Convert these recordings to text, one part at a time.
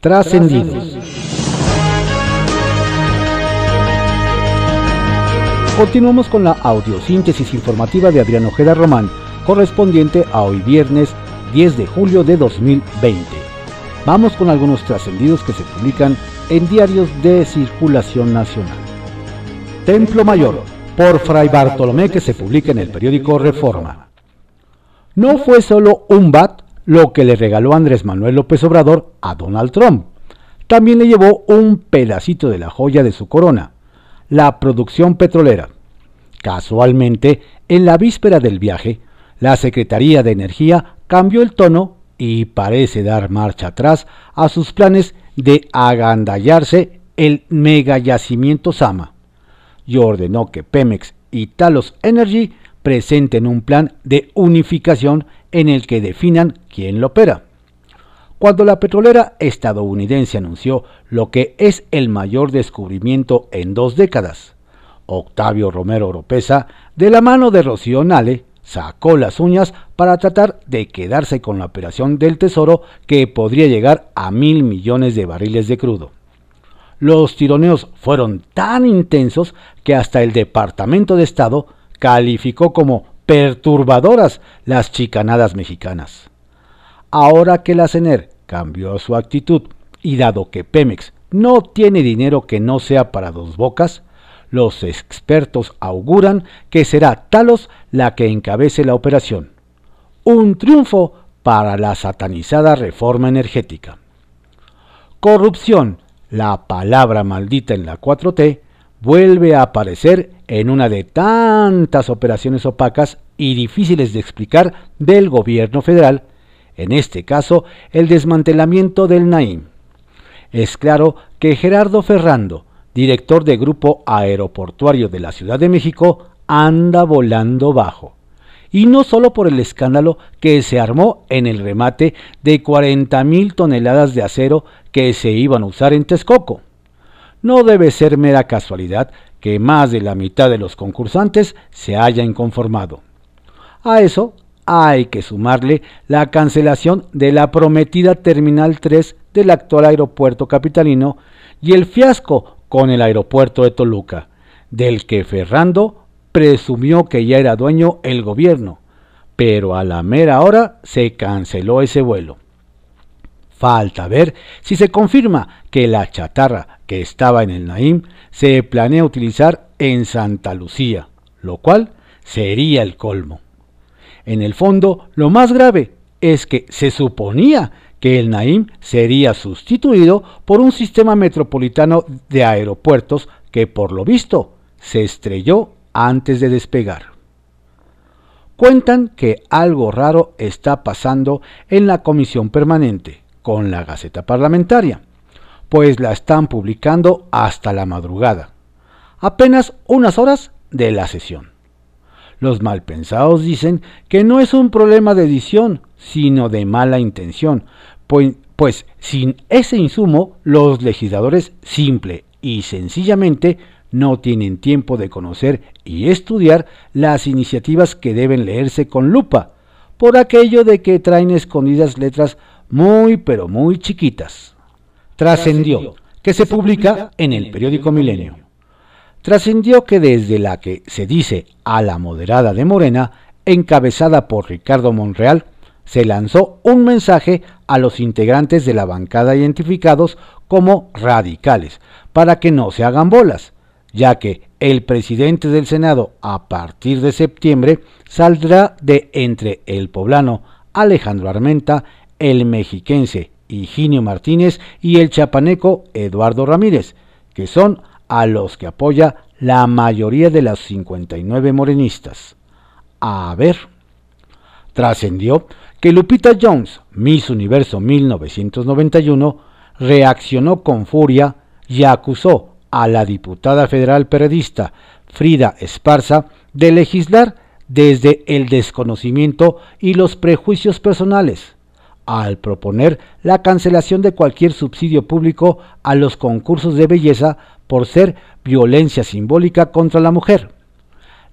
Trascendidos. Continuamos con la audiosíntesis informativa de Adrián Ojeda Román, correspondiente a hoy viernes 10 de julio de 2020. Vamos con algunos trascendidos que se publican en diarios de circulación nacional. Templo Mayor, por Fray Bartolomé, que se publica en el periódico Reforma. No fue solo un bat lo que le regaló Andrés Manuel López Obrador a Donald Trump. También le llevó un pedacito de la joya de su corona, la producción petrolera. Casualmente, en la víspera del viaje, la Secretaría de Energía cambió el tono y parece dar marcha atrás a sus planes de agandallarse el mega yacimiento Sama y ordenó que Pemex y Talos Energy presenten un plan de unificación en el que definan quién lo opera. Cuando la petrolera estadounidense anunció lo que es el mayor descubrimiento en dos décadas, Octavio Romero Oropesa, de la mano de Rocío Nale, sacó las uñas para tratar de quedarse con la operación del Tesoro que podría llegar a mil millones de barriles de crudo. Los tironeos fueron tan intensos que hasta el Departamento de Estado calificó como perturbadoras las chicanadas mexicanas. Ahora que la CENER cambió su actitud y dado que Pemex no tiene dinero que no sea para dos bocas, los expertos auguran que será Talos la que encabece la operación. Un triunfo para la satanizada reforma energética. Corrupción, la palabra maldita en la 4T, vuelve a aparecer en una de tantas operaciones opacas y difíciles de explicar del gobierno federal, en este caso el desmantelamiento del Naim. Es claro que Gerardo Ferrando, director de Grupo Aeroportuario de la Ciudad de México, anda volando bajo. Y no solo por el escándalo que se armó en el remate de 40 mil toneladas de acero que se iban a usar en Texcoco. No debe ser mera casualidad que más de la mitad de los concursantes se hayan conformado. A eso hay que sumarle la cancelación de la prometida Terminal 3 del actual aeropuerto capitalino y el fiasco con el aeropuerto de Toluca, del que Ferrando presumió que ya era dueño el gobierno, pero a la mera hora se canceló ese vuelo. Falta ver si se confirma que la chatarra que estaba en el Naim se planea utilizar en Santa Lucía, lo cual sería el colmo. En el fondo, lo más grave es que se suponía que el Naim sería sustituido por un sistema metropolitano de aeropuertos que por lo visto se estrelló antes de despegar. Cuentan que algo raro está pasando en la comisión permanente con la Gaceta Parlamentaria, pues la están publicando hasta la madrugada, apenas unas horas de la sesión. Los malpensados dicen que no es un problema de edición, sino de mala intención, pues, pues sin ese insumo los legisladores simple y sencillamente no tienen tiempo de conocer y estudiar las iniciativas que deben leerse con lupa, por aquello de que traen escondidas letras muy pero muy chiquitas. Trascendió, que se publica en el periódico Milenio. Trascendió que desde la que se dice a la moderada de Morena, encabezada por Ricardo Monreal, se lanzó un mensaje a los integrantes de la bancada identificados como radicales, para que no se hagan bolas, ya que el presidente del Senado a partir de septiembre saldrá de entre el poblano Alejandro Armenta, el mexiquense Higinio Martínez y el chapaneco Eduardo Ramírez, que son a los que apoya la mayoría de las 59 morenistas. A ver, trascendió que Lupita Jones, Miss Universo 1991, reaccionó con furia y acusó a la diputada federal periodista Frida Esparza de legislar desde el desconocimiento y los prejuicios personales, al proponer la cancelación de cualquier subsidio público a los concursos de belleza por ser violencia simbólica contra la mujer.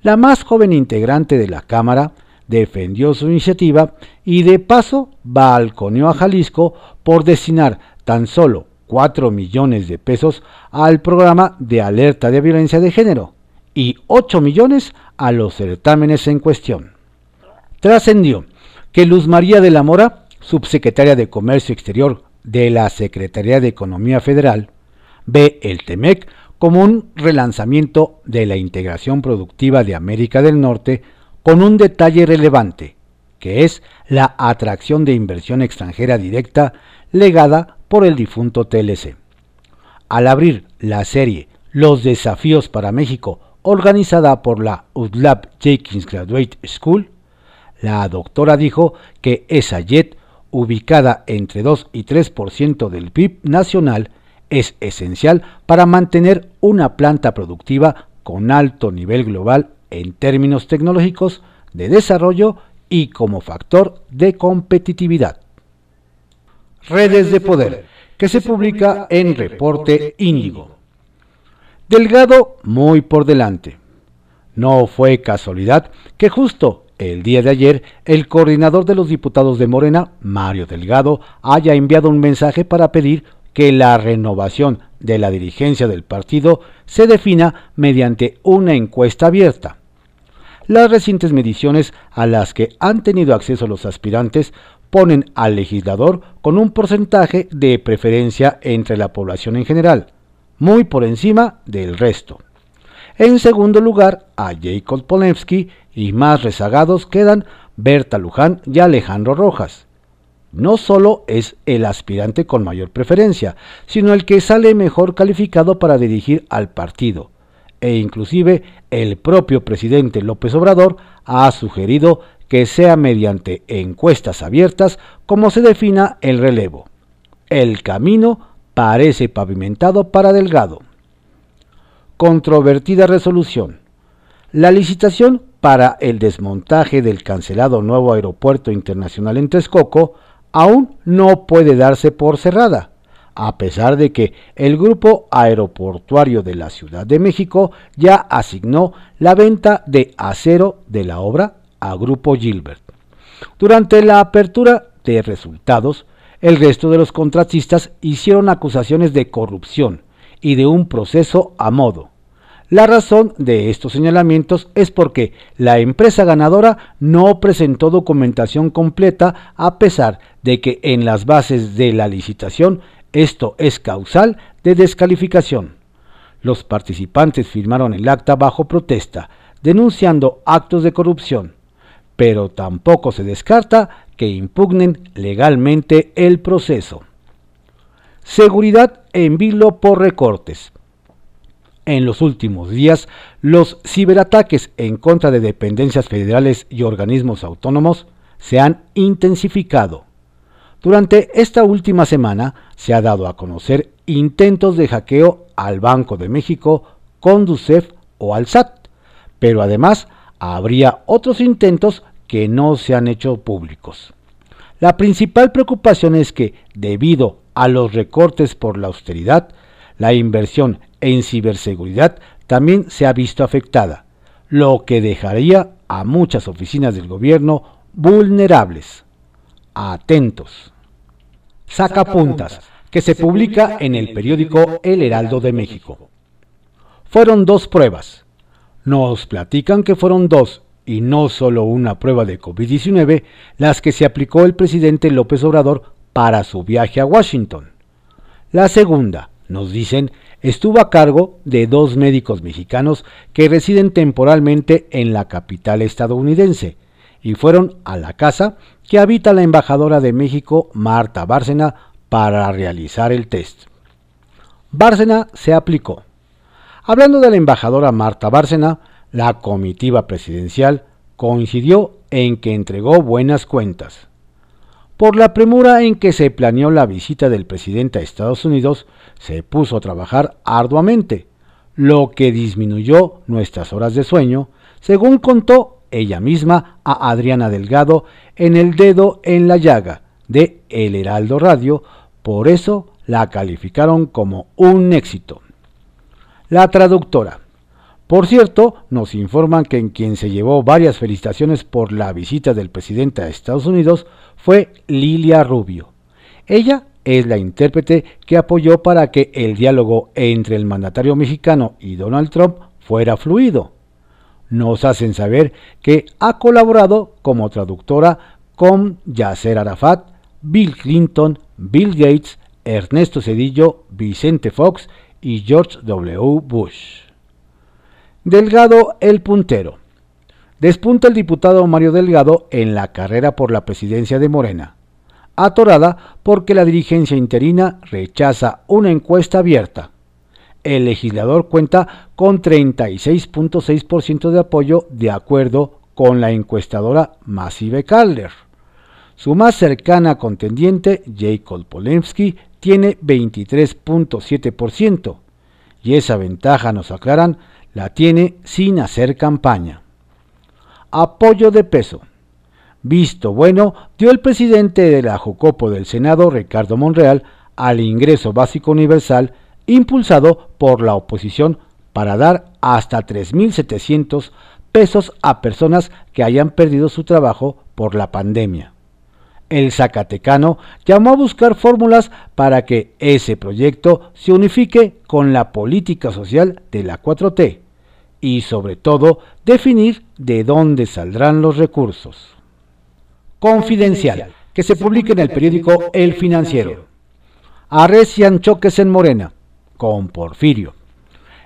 La más joven integrante de la Cámara defendió su iniciativa y de paso balconeó a Jalisco por destinar tan solo 4 millones de pesos al programa de alerta de violencia de género y 8 millones a los certámenes en cuestión. Trascendió que Luz María de la Mora, subsecretaria de Comercio Exterior de la Secretaría de Economía Federal, ve el TEMEC como un relanzamiento de la integración productiva de América del Norte con un detalle relevante, que es la atracción de inversión extranjera directa legada por el difunto TLC. Al abrir la serie Los desafíos para México, organizada por la UDLAB Jenkins Graduate School, la doctora dijo que esa JET, ubicada entre 2 y 3% del PIB nacional, es esencial para mantener una planta productiva con alto nivel global en términos tecnológicos, de desarrollo y como factor de competitividad. Redes de Poder, que se publica en Reporte Índigo. Delgado muy por delante. No fue casualidad que justo el día de ayer el coordinador de los diputados de Morena, Mario Delgado, haya enviado un mensaje para pedir que la renovación de la dirigencia del partido se defina mediante una encuesta abierta. Las recientes mediciones a las que han tenido acceso los aspirantes ponen al legislador con un porcentaje de preferencia entre la población en general, muy por encima del resto. En segundo lugar, a Jacob Polensky y más rezagados quedan Berta Luján y Alejandro Rojas no solo es el aspirante con mayor preferencia, sino el que sale mejor calificado para dirigir al partido. E inclusive el propio presidente López Obrador ha sugerido que sea mediante encuestas abiertas como se defina el relevo. El camino parece pavimentado para Delgado. Controvertida resolución. La licitación para el desmontaje del cancelado nuevo aeropuerto internacional en Texcoco aún no puede darse por cerrada, a pesar de que el Grupo Aeroportuario de la Ciudad de México ya asignó la venta de acero de la obra a Grupo Gilbert. Durante la apertura de resultados, el resto de los contratistas hicieron acusaciones de corrupción y de un proceso a modo, la razón de estos señalamientos es porque la empresa ganadora no presentó documentación completa a pesar de que en las bases de la licitación esto es causal de descalificación. Los participantes firmaron el acta bajo protesta, denunciando actos de corrupción, pero tampoco se descarta que impugnen legalmente el proceso. Seguridad en vilo por recortes. En los últimos días, los ciberataques en contra de dependencias federales y organismos autónomos se han intensificado. Durante esta última semana se ha dado a conocer intentos de hackeo al Banco de México, Conducef o al SAT, pero además habría otros intentos que no se han hecho públicos. La principal preocupación es que, debido a los recortes por la austeridad, la inversión en ciberseguridad también se ha visto afectada, lo que dejaría a muchas oficinas del gobierno vulnerables. Atentos. Sacapuntas, que se publica en el periódico El Heraldo de México. Fueron dos pruebas. Nos platican que fueron dos y no solo una prueba de COVID-19 las que se aplicó el presidente López Obrador para su viaje a Washington. La segunda, nos dicen, estuvo a cargo de dos médicos mexicanos que residen temporalmente en la capital estadounidense y fueron a la casa que habita la embajadora de México, Marta Bárcena, para realizar el test. Bárcena se aplicó. Hablando de la embajadora Marta Bárcena, la comitiva presidencial coincidió en que entregó buenas cuentas. Por la premura en que se planeó la visita del presidente a Estados Unidos, se puso a trabajar arduamente, lo que disminuyó nuestras horas de sueño, según contó ella misma a Adriana Delgado en El Dedo en la Llaga de El Heraldo Radio, por eso la calificaron como un éxito. La traductora. Por cierto, nos informan que en quien se llevó varias felicitaciones por la visita del presidente a Estados Unidos fue Lilia Rubio. Ella es la intérprete que apoyó para que el diálogo entre el mandatario mexicano y Donald Trump fuera fluido. Nos hacen saber que ha colaborado como traductora con Yasser Arafat, Bill Clinton, Bill Gates, Ernesto Cedillo, Vicente Fox y George W. Bush. Delgado el puntero. Despunta el diputado Mario Delgado en la carrera por la presidencia de Morena, atorada porque la dirigencia interina rechaza una encuesta abierta. El legislador cuenta con 36.6% de apoyo de acuerdo con la encuestadora Massive Calder. Su más cercana contendiente, Jacob Polemski, tiene 23.7%, y esa ventaja, nos aclaran, la tiene sin hacer campaña. Apoyo de peso. Visto bueno dio el presidente de la Jocopo del Senado, Ricardo Monreal, al ingreso básico universal impulsado por la oposición para dar hasta 3.700 pesos a personas que hayan perdido su trabajo por la pandemia. El Zacatecano llamó a buscar fórmulas para que ese proyecto se unifique con la política social de la 4T y sobre todo definir de dónde saldrán los recursos. Confidencial, que se publique en el periódico El Financiero. Arrecian choques en Morena, con Porfirio.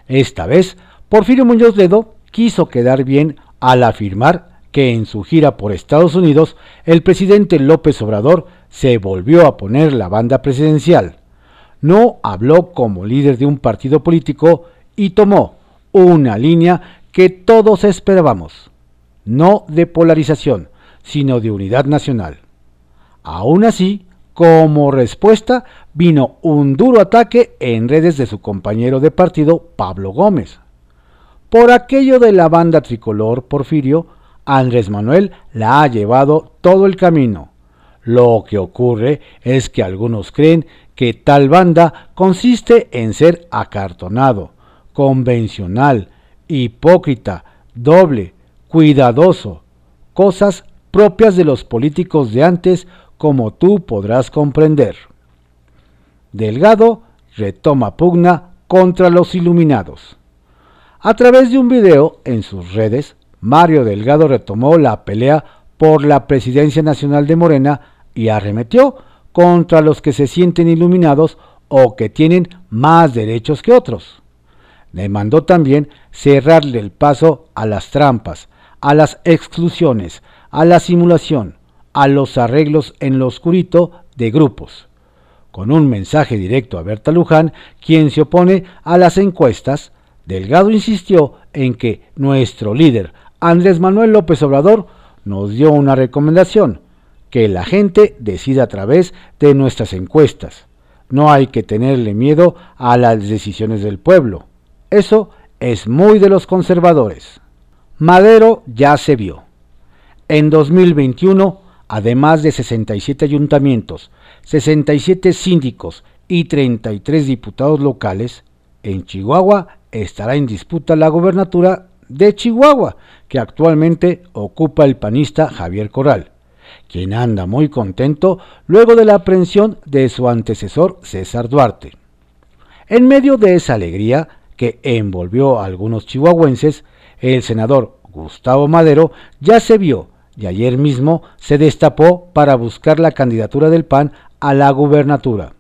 Esta vez, Porfirio Muñoz Ledo quiso quedar bien al afirmar que en su gira por Estados Unidos el presidente López Obrador se volvió a poner la banda presidencial. No habló como líder de un partido político y tomó una línea que todos esperábamos, no de polarización, sino de unidad nacional. Aún así, como respuesta, vino un duro ataque en redes de su compañero de partido, Pablo Gómez. Por aquello de la banda tricolor Porfirio, Andrés Manuel la ha llevado todo el camino. Lo que ocurre es que algunos creen que tal banda consiste en ser acartonado, convencional, hipócrita, doble, cuidadoso, cosas propias de los políticos de antes como tú podrás comprender. Delgado retoma pugna contra los iluminados. A través de un video en sus redes, Mario Delgado retomó la pelea por la presidencia nacional de Morena y arremetió contra los que se sienten iluminados o que tienen más derechos que otros. Demandó también cerrarle el paso a las trampas, a las exclusiones, a la simulación, a los arreglos en lo oscurito de grupos. Con un mensaje directo a Berta Luján, quien se opone a las encuestas, Delgado insistió en que nuestro líder, Andrés Manuel López Obrador, nos dio una recomendación, que la gente decida a través de nuestras encuestas. No hay que tenerle miedo a las decisiones del pueblo. Eso es muy de los conservadores. Madero ya se vio. En 2021, además de 67 ayuntamientos, 67 síndicos y 33 diputados locales, en Chihuahua estará en disputa la gobernatura de Chihuahua, que actualmente ocupa el panista Javier Corral, quien anda muy contento luego de la aprehensión de su antecesor César Duarte. En medio de esa alegría, que envolvió a algunos chihuahuenses, el senador Gustavo Madero ya se vio y ayer mismo se destapó para buscar la candidatura del PAN a la gubernatura.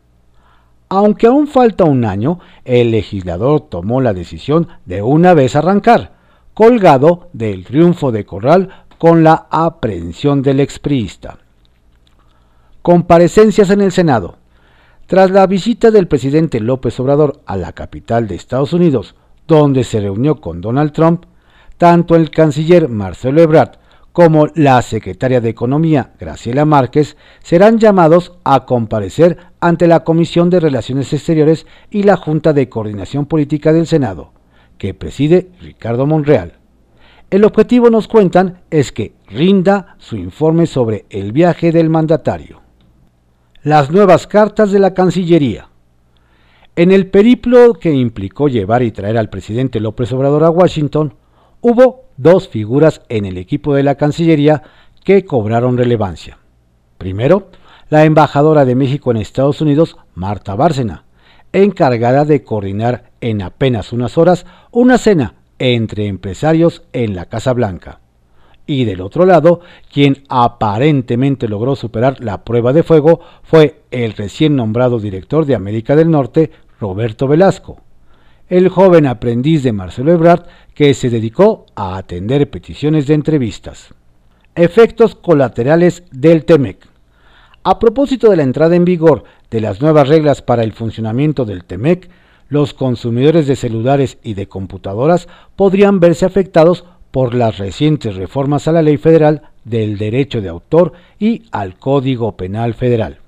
Aunque aún falta un año, el legislador tomó la decisión de una vez arrancar, colgado del triunfo de Corral con la aprehensión del expriista. Comparecencias en el Senado. Tras la visita del presidente López Obrador a la capital de Estados Unidos, donde se reunió con Donald Trump, tanto el canciller Marcelo Ebrard como la secretaria de Economía Graciela Márquez serán llamados a comparecer ante la Comisión de Relaciones Exteriores y la Junta de Coordinación Política del Senado, que preside Ricardo Monreal. El objetivo, nos cuentan, es que rinda su informe sobre el viaje del mandatario las nuevas cartas de la Cancillería. En el periplo que implicó llevar y traer al presidente López Obrador a Washington, hubo dos figuras en el equipo de la Cancillería que cobraron relevancia. Primero, la embajadora de México en Estados Unidos, Marta Bárcena, encargada de coordinar en apenas unas horas una cena entre empresarios en la Casa Blanca. Y del otro lado, quien aparentemente logró superar la prueba de fuego fue el recién nombrado director de América del Norte, Roberto Velasco, el joven aprendiz de Marcelo Ebrard que se dedicó a atender peticiones de entrevistas. Efectos colaterales del TEMEC. A propósito de la entrada en vigor de las nuevas reglas para el funcionamiento del TEMEC, los consumidores de celulares y de computadoras podrían verse afectados por las recientes reformas a la Ley Federal del Derecho de Autor y al Código Penal Federal.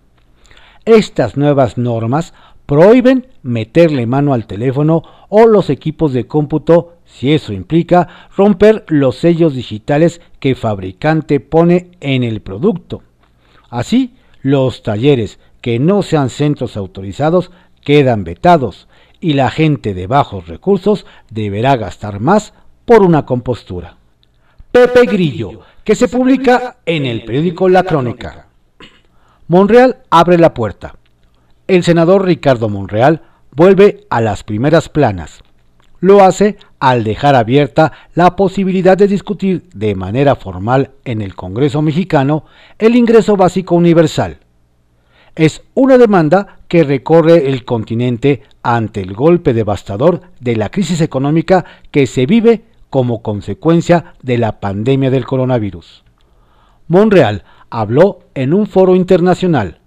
Estas nuevas normas prohíben meterle mano al teléfono o los equipos de cómputo si eso implica romper los sellos digitales que el fabricante pone en el producto. Así, los talleres que no sean centros autorizados quedan vetados y la gente de bajos recursos deberá gastar más por una compostura. Pepe Grillo, que se publica en el periódico La Crónica. Monreal abre la puerta. El senador Ricardo Monreal vuelve a las primeras planas. Lo hace al dejar abierta la posibilidad de discutir de manera formal en el Congreso mexicano el ingreso básico universal. Es una demanda que recorre el continente ante el golpe devastador de la crisis económica que se vive como consecuencia de la pandemia del coronavirus. Monreal habló en un foro internacional.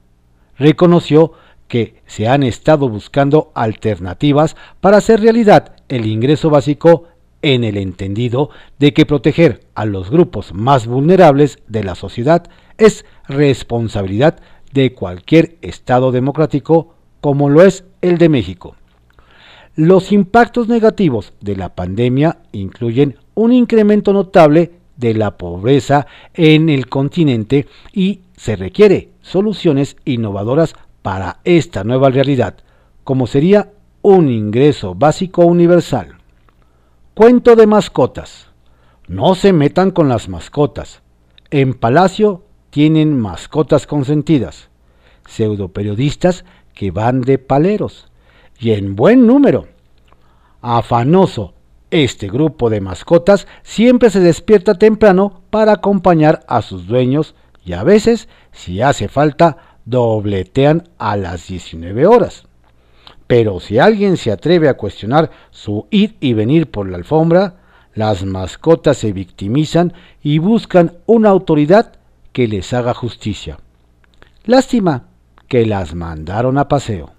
Reconoció que se han estado buscando alternativas para hacer realidad el ingreso básico en el entendido de que proteger a los grupos más vulnerables de la sociedad es responsabilidad de cualquier Estado democrático como lo es el de México. Los impactos negativos de la pandemia incluyen un incremento notable de la pobreza en el continente y se requiere soluciones innovadoras para esta nueva realidad, como sería un ingreso básico universal. Cuento de mascotas. No se metan con las mascotas. En Palacio tienen mascotas consentidas, pseudoperiodistas que van de paleros, y en buen número. Afanoso, este grupo de mascotas siempre se despierta temprano para acompañar a sus dueños y a veces, si hace falta, dobletean a las 19 horas. Pero si alguien se atreve a cuestionar su ir y venir por la alfombra, las mascotas se victimizan y buscan una autoridad que les haga justicia. Lástima que las mandaron a paseo.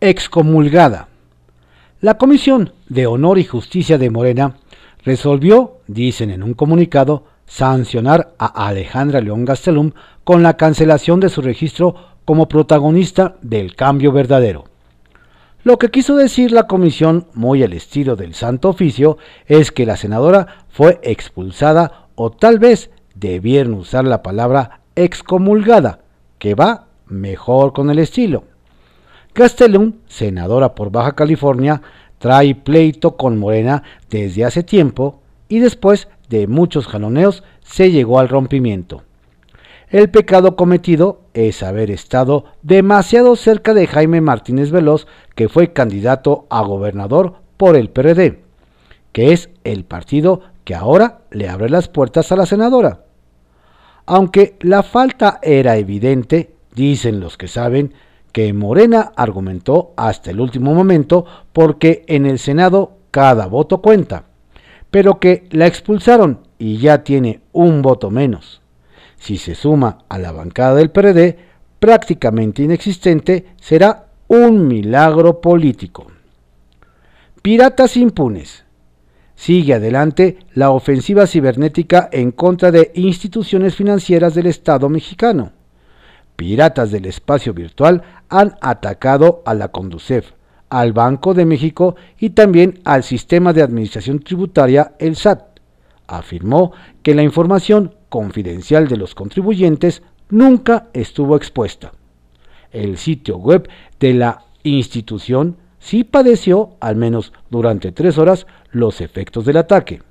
Excomulgada. La Comisión de Honor y Justicia de Morena resolvió, dicen en un comunicado, sancionar a Alejandra León Gastelum con la cancelación de su registro como protagonista del cambio verdadero. Lo que quiso decir la comisión, muy al estilo del Santo Oficio, es que la senadora fue expulsada o tal vez debieron usar la palabra excomulgada, que va mejor con el estilo. Gastelum, senadora por Baja California, trae pleito con Morena desde hace tiempo y después de muchos jaloneos se llegó al rompimiento. El pecado cometido es haber estado demasiado cerca de Jaime Martínez Veloz, que fue candidato a gobernador por el PRD, que es el partido que ahora le abre las puertas a la senadora. Aunque la falta era evidente, dicen los que saben, que Morena argumentó hasta el último momento porque en el Senado cada voto cuenta, pero que la expulsaron y ya tiene un voto menos si se suma a la bancada del PRD, prácticamente inexistente, será un milagro político. Piratas impunes. Sigue adelante la ofensiva cibernética en contra de instituciones financieras del Estado mexicano. Piratas del espacio virtual han atacado a la Conducef, al Banco de México y también al sistema de administración tributaria, el SAT. Afirmó que la información confidencial de los contribuyentes nunca estuvo expuesta. El sitio web de la institución sí padeció, al menos durante tres horas, los efectos del ataque.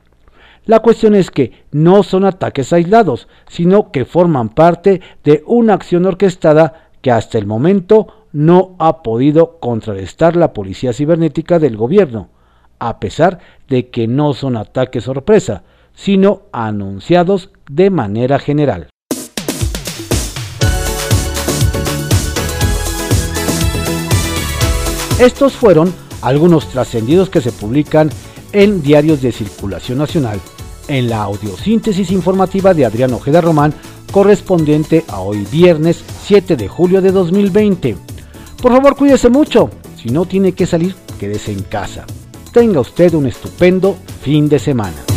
La cuestión es que no son ataques aislados, sino que forman parte de una acción orquestada que hasta el momento no ha podido contrarrestar la policía cibernética del gobierno, a pesar de que no son ataques sorpresa, sino anunciados de manera general. Estos fueron algunos trascendidos que se publican en diarios de circulación nacional, en la audiosíntesis informativa de Adrián Ojeda Román, correspondiente a hoy viernes 7 de julio de 2020. Por favor, cuídese mucho. Si no tiene que salir, quédese en casa. Tenga usted un estupendo fin de semana.